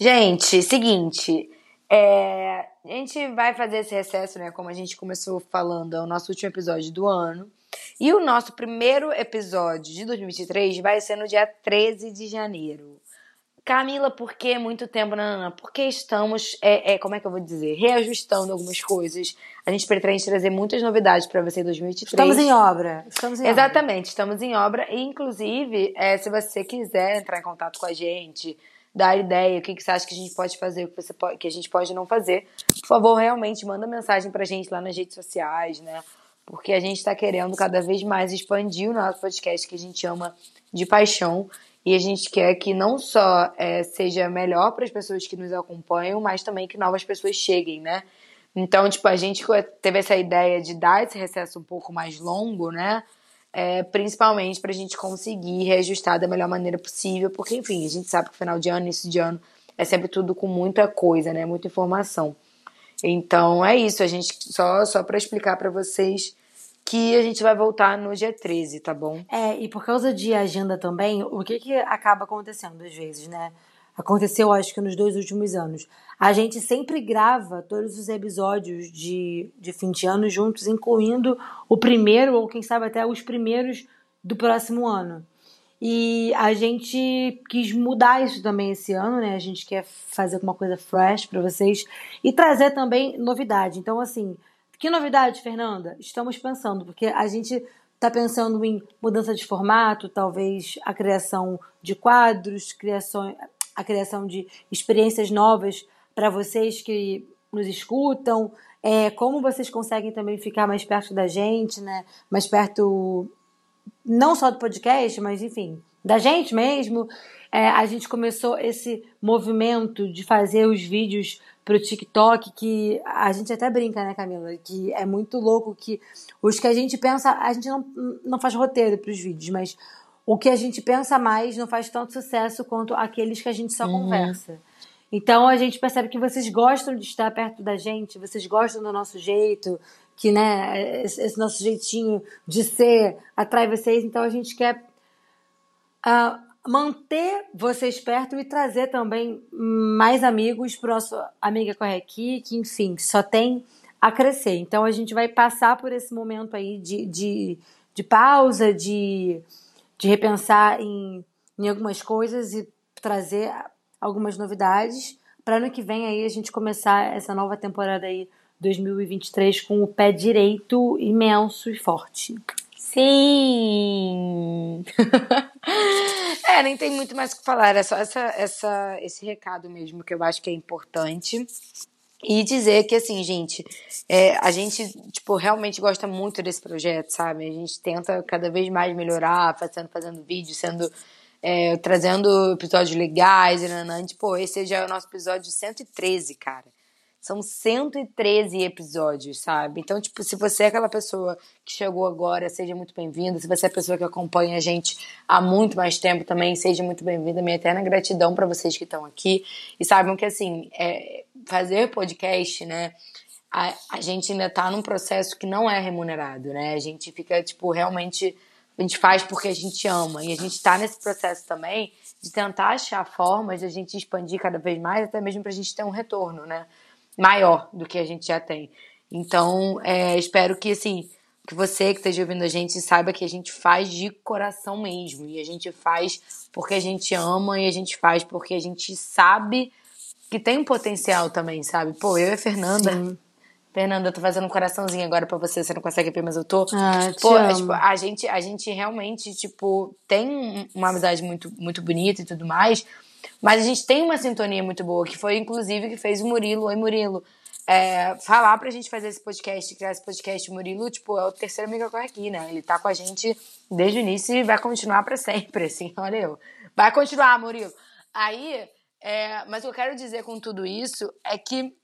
Gente, seguinte, é, a gente vai fazer esse recesso, né? Como a gente começou falando, é o nosso último episódio do ano. E o nosso primeiro episódio de 2023 vai ser no dia 13 de janeiro. Camila, por que muito tempo? Não, não, Porque estamos, é, é, como é que eu vou dizer, reajustando algumas coisas. A gente pretende trazer muitas novidades para você em 2023. Estamos em obra. Estamos em Exatamente, obra. estamos em obra. E, inclusive, é, se você quiser entrar em contato com a gente, dar ideia, o que, que você acha que a gente pode fazer, o que, você pode, que a gente pode não fazer, por favor, realmente manda mensagem pra gente lá nas redes sociais, né? Porque a gente está querendo cada vez mais expandir o nosso podcast que a gente ama de paixão. E a gente quer que não só é, seja melhor para as pessoas que nos acompanham, mas também que novas pessoas cheguem, né? Então, tipo, a gente teve essa ideia de dar esse recesso um pouco mais longo, né? É, principalmente para a gente conseguir reajustar da melhor maneira possível, porque, enfim, a gente sabe que final de ano, início de ano, é sempre tudo com muita coisa, né? Muita informação. Então, é isso. A gente só, só para explicar para vocês que a gente vai voltar no dia 13, tá bom? É, e por causa de agenda também, o que que acaba acontecendo às vezes, né? Aconteceu, acho que nos dois últimos anos. A gente sempre grava todos os episódios de, de fim de ano juntos, incluindo o primeiro, ou quem sabe até os primeiros do próximo ano. E a gente quis mudar isso também esse ano, né? A gente quer fazer alguma coisa fresh para vocês e trazer também novidade. Então, assim, que novidade, Fernanda? Estamos pensando, porque a gente está pensando em mudança de formato, talvez a criação de quadros, criação, a criação de experiências novas para vocês que nos escutam, é, como vocês conseguem também ficar mais perto da gente, né? Mais perto não só do podcast, mas enfim, da gente mesmo. É, a gente começou esse movimento de fazer os vídeos pro TikTok, que a gente até brinca, né, Camila? Que é muito louco que os que a gente pensa, a gente não, não faz roteiro pros vídeos, mas o que a gente pensa mais não faz tanto sucesso quanto aqueles que a gente só uhum. conversa. Então a gente percebe que vocês gostam de estar perto da gente, vocês gostam do nosso jeito, que né, esse, nosso jeitinho de ser atrai vocês. Então a gente quer uh, manter vocês perto e trazer também mais amigos para nosso Amiga Corre Aqui, que enfim, só tem a crescer. Então a gente vai passar por esse momento aí de, de, de pausa, de, de repensar em, em algumas coisas e trazer algumas novidades para ano que vem aí a gente começar essa nova temporada aí 2023 com o pé direito imenso e forte. Sim! nem tem muito mais o que falar, é só essa, essa, esse recado mesmo que eu acho que é importante. E dizer que, assim, gente, é, a gente, tipo, realmente gosta muito desse projeto, sabe? A gente tenta cada vez mais melhorar, fazendo, fazendo vídeo, sendo, é, trazendo episódios legais, e. Tipo, esse já é o nosso episódio 113, cara. São 113 episódios, sabe? Então, tipo, se você é aquela pessoa que chegou agora, seja muito bem-vinda. Se você é a pessoa que acompanha a gente há muito mais tempo também, seja muito bem-vinda. Minha eterna gratidão para vocês que estão aqui. E saibam que, assim, é, fazer podcast, né? A, a gente ainda tá num processo que não é remunerado, né? A gente fica, tipo, realmente. A gente faz porque a gente ama. E a gente tá nesse processo também de tentar achar formas de a gente expandir cada vez mais, até mesmo pra gente ter um retorno, né? Maior do que a gente já tem. Então, é, espero que, assim, que você que esteja ouvindo a gente saiba que a gente faz de coração mesmo. E a gente faz porque a gente ama e a gente faz porque a gente sabe que tem um potencial também, sabe? Pô, eu e a Fernanda. Sim. Fernanda, eu tô fazendo um coraçãozinho agora pra você, você não consegue ver, mas eu tô. Ah, Pô, é, tipo, a gente, a gente realmente, tipo, tem uma amizade muito, muito bonita e tudo mais. Mas a gente tem uma sintonia muito boa, que foi inclusive que fez o Murilo. Oi, Murilo. É, falar pra gente fazer esse podcast, criar esse podcast. O Murilo, tipo, é o terceiro amigo que corre aqui, né? Ele tá com a gente desde o início e vai continuar para sempre, assim, olha eu. Vai continuar, Murilo. Aí, é, mas o que eu quero dizer com tudo isso é que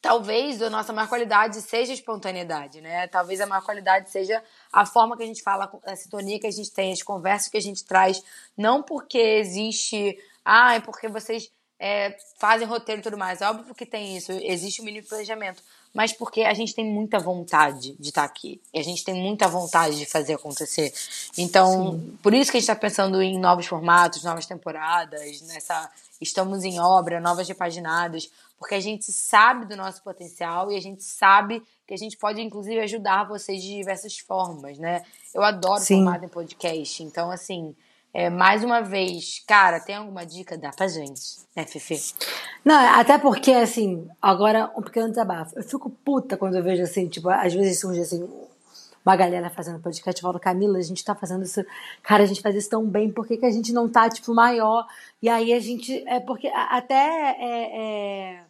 talvez a nossa maior qualidade seja a espontaneidade, né? Talvez a maior qualidade seja a forma que a gente fala, a sintonia que a gente tem, as conversas que a gente traz, não porque existe ah, é porque vocês é, fazem roteiro e tudo mais. Óbvio que tem isso, existe um mínimo planejamento. Mas porque a gente tem muita vontade de estar aqui. E a gente tem muita vontade de fazer acontecer. Então, Sim. por isso que a gente está pensando em novos formatos, novas temporadas, nessa. Estamos em obra, novas repaginadas, porque a gente sabe do nosso potencial e a gente sabe que a gente pode, inclusive, ajudar vocês de diversas formas, né? Eu adoro Sim. formato em podcast, então, assim, é, mais uma vez, cara, tem alguma dica? Dá pra gente, né, Fefe? Não, até porque, assim, agora um pequeno desabafo. Eu fico puta quando eu vejo, assim, tipo, às vezes surge, assim, uma galera fazendo podcast, eu falo, Camila, a gente tá fazendo isso, cara, a gente faz isso tão bem, por que, que a gente não tá, tipo, maior? E aí a gente, é porque até, é, é,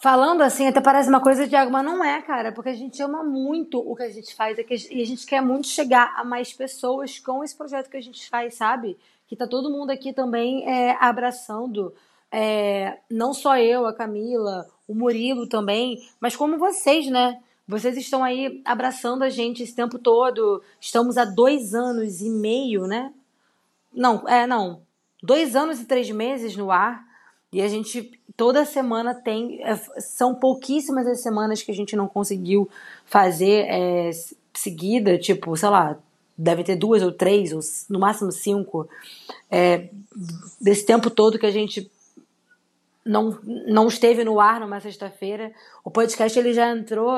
falando assim, até parece uma coisa, Thiago, mas não é, cara, porque a gente ama muito o que a gente faz, é e a gente quer muito chegar a mais pessoas com esse projeto que a gente faz, sabe? Que tá todo mundo aqui também é, abraçando, é, não só eu, a Camila, o Murilo também, mas como vocês, né? Vocês estão aí abraçando a gente esse tempo todo. Estamos há dois anos e meio, né? Não, é, não. Dois anos e três meses no ar. E a gente toda semana tem. É, são pouquíssimas as semanas que a gente não conseguiu fazer é, seguida, tipo, sei lá, deve ter duas ou três, ou no máximo cinco, é, desse tempo todo que a gente não, não esteve no ar numa sexta-feira. O podcast ele já entrou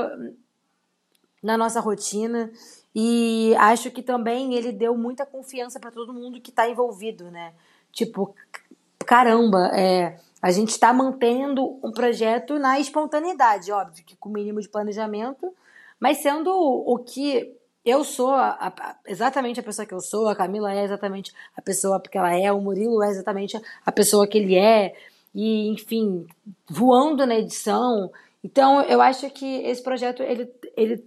na nossa rotina e acho que também ele deu muita confiança para todo mundo que está envolvido, né? Tipo, caramba, é, a gente está mantendo um projeto na espontaneidade, óbvio que com o mínimo de planejamento, mas sendo o que eu sou a, a, exatamente a pessoa que eu sou, a Camila é exatamente a pessoa que ela é, o Murilo é exatamente a pessoa que ele é, e enfim, voando na edição. Então, eu acho que esse projeto, ele, ele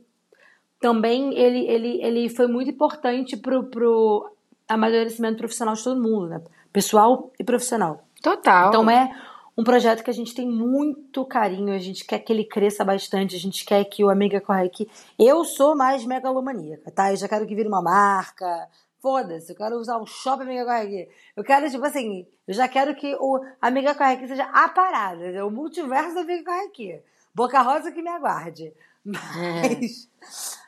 também ele, ele, ele foi muito importante pro, pro amadurecimento profissional de todo mundo, né? Pessoal e profissional. Total. Então é um projeto que a gente tem muito carinho, a gente quer que ele cresça bastante, a gente quer que o Amiga Corre aqui. Eu sou mais megalomaníaca, tá? Eu já quero que vire uma marca. Foda-se, eu quero usar um shopping Amiga Corre aqui. Eu quero, tipo assim, eu já quero que o Amiga Corre aqui seja a parada, o multiverso da Amiga Corre aqui. Boca Rosa que me aguarde. Mas,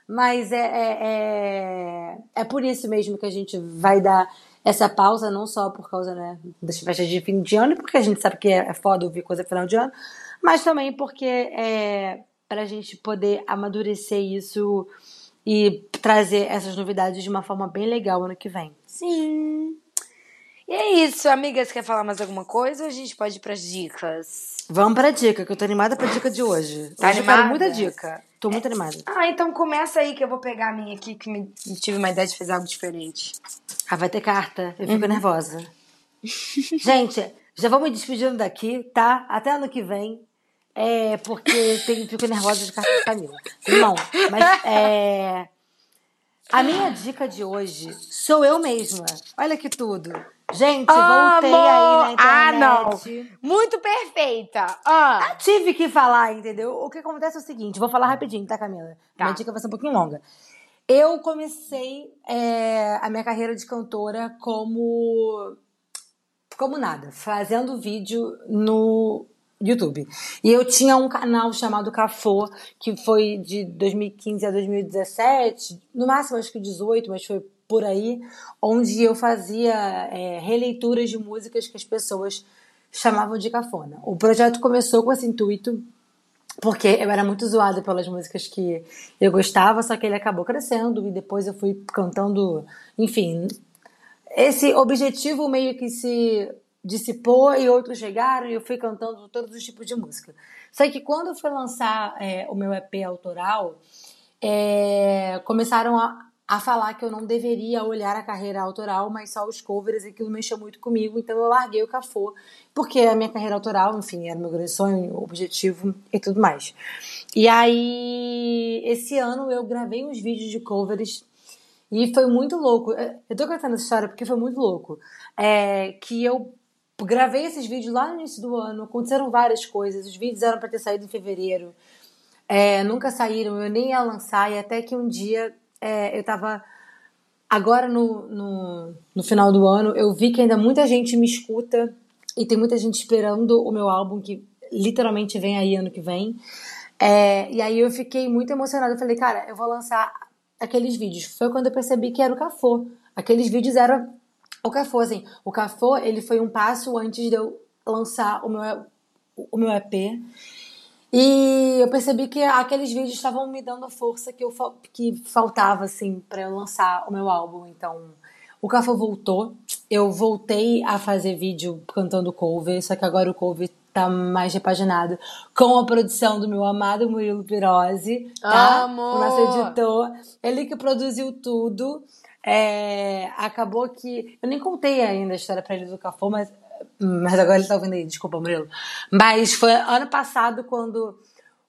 mas é, é, é, é por isso mesmo que a gente vai dar essa pausa, não só por causa né, das festas de fim de ano, porque a gente sabe que é, é foda ouvir coisa final de ano, mas também porque é, para a gente poder amadurecer isso e trazer essas novidades de uma forma bem legal ano que vem. Sim. E é isso, amigas. Quer falar mais alguma coisa ou a gente pode ir pras dicas? Vamos pra dica, que eu tô animada pra dica de hoje. Tá hoje eu quero animada? muita dica. Tô muito animada. Ah, então começa aí que eu vou pegar a minha aqui, que me, tive uma ideia de fazer algo diferente. Ah, vai ter carta. Eu Uhum. fico nervosa. Gente, já vou me despedindo daqui, tá? Até ano que vem. É, porque tem, fico nervosa de carta de Camila. Não, mas é. A minha dica de hoje sou eu mesma. Olha que tudo. Gente, voltei aí na Ah, não. internet. Muito perfeita! Ah, Tive que falar, entendeu? O que acontece é o seguinte, vou falar rapidinho, tá, Camila? Tá. Minha dica vai ser um pouquinho longa. Eu comecei é, a minha carreira de cantora como como nada, fazendo vídeo no YouTube. E eu tinha um canal chamado Cafô, que foi de 2015 a 2017, no máximo acho que 18, mas foi por aí, onde eu fazia é, releituras de músicas que as pessoas chamavam de cafona. O projeto começou com esse intuito, porque eu era muito zoada pelas músicas que eu gostava, só que ele acabou crescendo e depois eu fui cantando, enfim, esse objetivo meio que se dissipou e outros chegaram e eu fui cantando todos os tipos de música. Só que quando eu fui lançar é, o meu EP autoral, é, começaram a, a falar que eu não deveria olhar a carreira autoral, mas só os covers, e aquilo mexeu muito comigo, então eu larguei o Cafô, porque a minha carreira autoral, enfim, era meu grande sonho, objetivo e tudo mais. E aí, esse ano eu gravei uns vídeos de covers e foi muito louco. Eu tô contando essa história porque foi muito louco. É, que eu gravei esses vídeos lá no início do ano, aconteceram várias coisas. Os vídeos eram para ter saído em fevereiro. É, nunca saíram, eu nem ia lançar, e até que um dia é, eu tava. Agora no, no, no final do ano, eu vi que ainda muita gente me escuta e tem muita gente esperando o meu álbum, que literalmente vem aí ano que vem. É, e aí eu fiquei muito emocionada. Eu falei, cara, eu vou lançar aqueles vídeos. Foi quando eu percebi que era o Cafô. Aqueles vídeos eram o Cafô, assim. O Cafô, ele foi um passo antes de eu lançar o meu, o meu EP. E eu percebi que aqueles vídeos estavam me dando a força que, eu, que faltava, assim, para eu lançar o meu álbum. Então, o Cafô voltou. Eu voltei a fazer vídeo cantando cover, só que agora o cover tá mais repaginado com a produção do meu amado Murilo Pirozzi, tá? Amo! O nosso editor. Ele que produziu tudo. É, acabou que. Eu nem contei ainda a história pra ele do Cafô, mas, mas agora ele tá ouvindo aí, desculpa, Murilo. Mas foi ano passado quando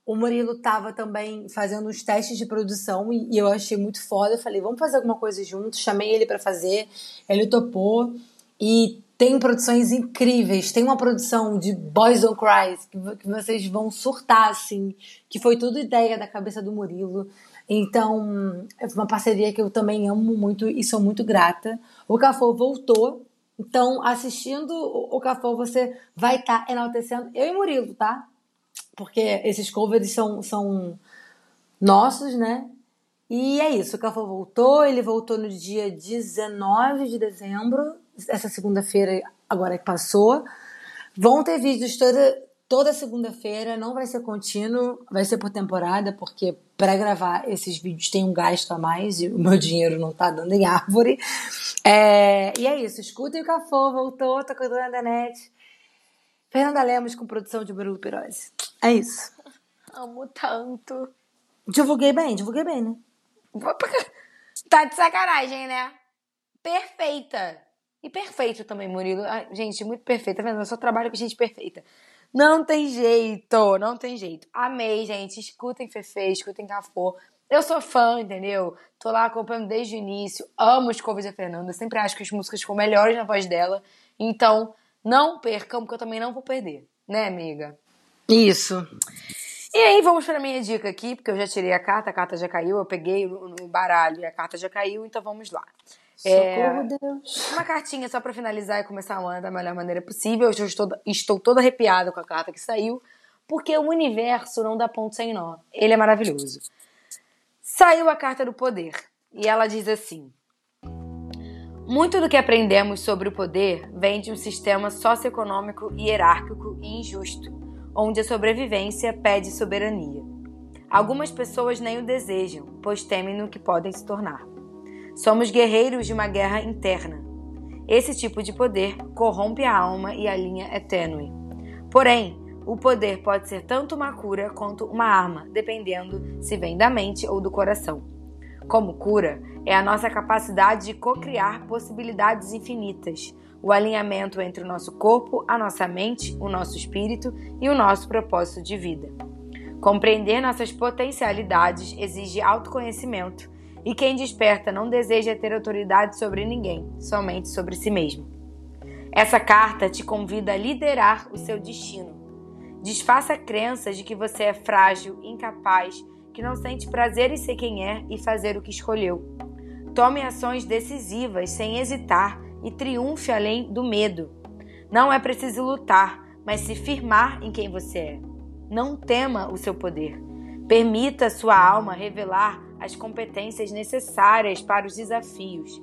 o Murilo tava também fazendo uns testes de produção e, e eu achei muito foda. Eu falei, vamos fazer alguma coisa juntos. Chamei ele pra fazer, ele topou. E tem produções incríveis. Tem uma produção de Boys Don't Cry que, que vocês vão surtar, assim. Que foi tudo ideia da cabeça do Murilo. Então, é uma parceria que eu também amo muito e sou muito grata. O Cafô voltou. Então, assistindo o Cafô, você vai estar enaltecendo eu e Murilo, tá? Porque esses covers são, são nossos, né? E é isso, o Cafô voltou, ele voltou no dia 19 de dezembro, essa segunda-feira agora que passou. Vão ter vídeos toda, toda segunda-feira, não vai ser contínuo, vai ser por temporada, porque para gravar esses vídeos tem um gasto a mais e o meu dinheiro não tá dando em árvore. É, e é isso, escutem o Cafô, voltou, tá cuidando da net. Fernanda Lemos com produção de Bruno Pirose. É isso. amo tanto. Divulguei bem, divulguei bem, né? Tá de sacanagem, né? Perfeita. E perfeito também, Murilo. Ai, gente, muito perfeita. Tá vendo? Eu só trabalho com gente perfeita. Não tem jeito, não tem jeito. Amei, gente. Escutem Fefe, escutem Cafô. Eu sou fã, entendeu? Tô lá acompanhando desde o início. Amo os covers da Fernanda. Sempre acho que as músicas ficam melhores na voz dela. Então, não percam, porque eu também não vou perder. Né, amiga? Isso. E aí, vamos para minha dica aqui, porque eu já tirei a carta, a carta já caiu, eu peguei no no baralho e a carta já caiu, então vamos lá. É, Deus. uma cartinha só para finalizar e começar o ano da melhor maneira possível. Eu estou, estou toda arrepiada com a carta que saiu, porque o universo não dá ponto sem nó. Ele é maravilhoso. Saiu a carta do poder e ela diz assim: Muito do que aprendemos sobre o poder vem de um sistema socioeconômico hierárquico e injusto, onde a sobrevivência pede soberania. Algumas pessoas nem o desejam, pois temem no que podem se tornar. Somos guerreiros de uma guerra interna. Esse tipo de poder corrompe a alma e a linha é tênue. Porém, o poder pode ser tanto uma cura quanto uma arma, dependendo se vem da mente ou do coração. Como cura, é a nossa capacidade de co-criar possibilidades infinitas, o alinhamento entre o nosso corpo, a nossa mente, o nosso espírito e o nosso propósito de vida. Compreender nossas potencialidades exige autoconhecimento, e quem desperta não deseja ter autoridade sobre ninguém, somente sobre si mesmo. Essa carta te convida a liderar o seu destino. Desfaça crenças de que você é frágil, incapaz, que não sente prazer em ser quem é e fazer o que escolheu. Tome ações decisivas sem hesitar e triunfe além do medo. Não é preciso lutar, mas se firmar em quem você é. Não tema o seu poder. Permita sua alma revelar as competências necessárias para os desafios.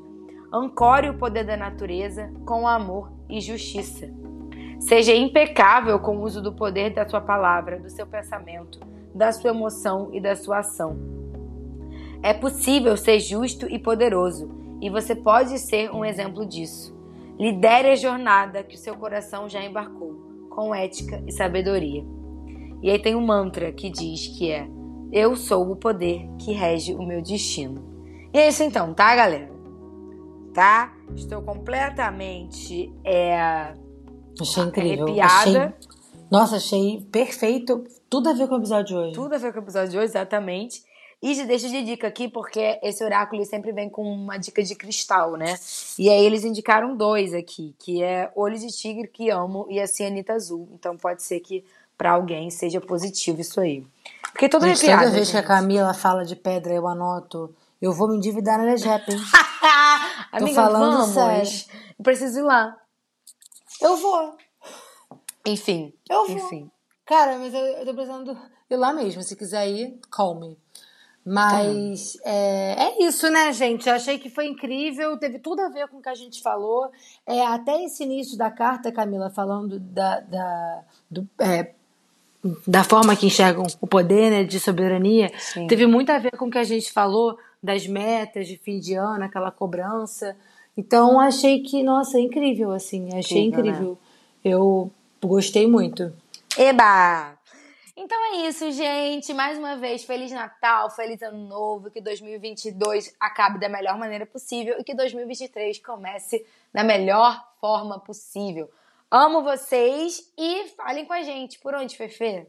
Ancore o poder da natureza com amor e justiça. Seja impecável com o uso do poder da sua palavra, do seu pensamento, da sua emoção e da sua ação. É possível ser justo e poderoso, e você pode ser um exemplo disso. Lidere a jornada que o seu coração já embarcou, com ética e sabedoria. E aí tem um mantra que diz que é: Eu sou o poder que rege o meu destino. E é isso então, tá, galera? Tá? Estou completamente é, Achei incrível. arrepiada. Achei... Nossa, achei perfeito. Tudo a ver com o episódio de hoje. Tudo a ver com o episódio de hoje, exatamente. E já deixo de dica aqui, porque esse oráculo sempre vem com uma dica de cristal, né? E aí eles indicaram dois aqui, que é Olho de Tigre, que amo, e a Cianita Azul. Então pode ser que para alguém seja positivo isso aí. Porque toda Gente, arrepiada. toda vez que a gente. Camila fala de pedra, eu anoto. Eu vou me endividar na Legep, hein? Amiga, falando vamos. sério. Eu preciso ir lá. Eu vou. Enfim. Eu vou. Enfim. Cara, mas eu, eu tô precisando ir lá mesmo. Se quiser ir, call me. Mas é, é isso, né, gente? Eu achei que foi incrível, teve tudo a ver com o que a gente falou. É, até esse início da carta, Camila, falando da, da, do, é, da forma que enxergam o poder, né, de soberania, Sim. teve muito a ver com o que a gente falou das metas de fim de ano, aquela cobrança. Então, achei que, nossa, é incrível, assim, achei Incrível, né? incrível. Eu gostei muito. Eba! Então é isso, gente. Mais uma vez, Feliz Natal, Feliz Ano Novo. Que 2022 acabe da melhor maneira possível e que 2023 comece da melhor forma possível. Amo vocês e falem com a gente. Por onde, Fefe?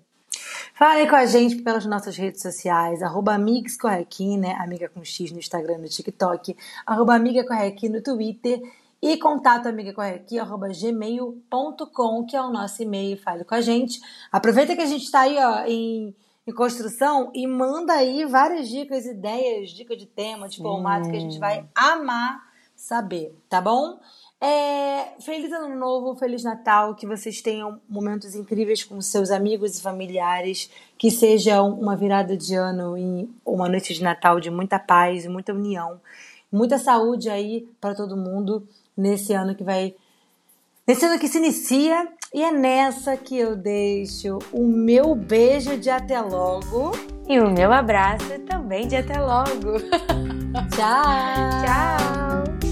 Falem com a gente pelas nossas redes sociais, arroba Amigos Correqui, né? Amiga com X no Instagram e no TikTok, arroba Amiga Correqui no Twitter e contato amigacorrequi, arroba gmail.com, que é o nosso e-mail, fale com a gente. Aproveita que a gente está aí, ó, em, em construção e manda aí várias dicas, ideias, dicas de tema, de formato que a gente vai amar saber, tá bom? É, feliz ano novo, feliz Natal, que vocês tenham momentos incríveis com seus amigos e familiares, que seja uma virada de ano e uma noite de Natal de muita paz e muita união, muita saúde aí para todo mundo nesse ano que vai nesse ano que se inicia e é nessa que eu deixo o meu beijo de até logo. E o meu abraço também de até logo. Tchau. Tchau!